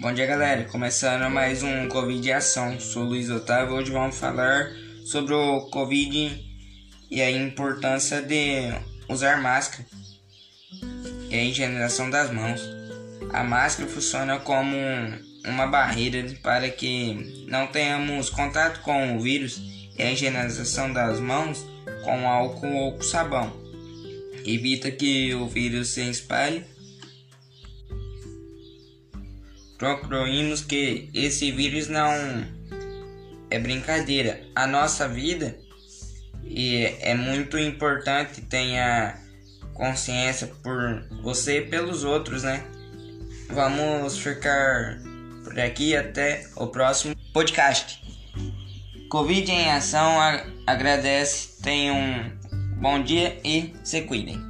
Bom dia, galera. Começando mais um Covid em Ação. Sou Luiz Otávio. Hoje vamos falar sobre o Covid e a importância de usar máscara e a higienização das mãos. A máscara funciona como uma barreira para que não tenhamos contato com o vírus e a higienização das mãos com álcool ou com sabão. Evita que o vírus se espalhe concluímos que esse vírus não é brincadeira. A nossa vida e é muito importante tenha consciência por você e pelos outros, né? Vamos ficar por aqui até o próximo podcast. Covid em ação agradece, tenham um bom dia e se cuidem.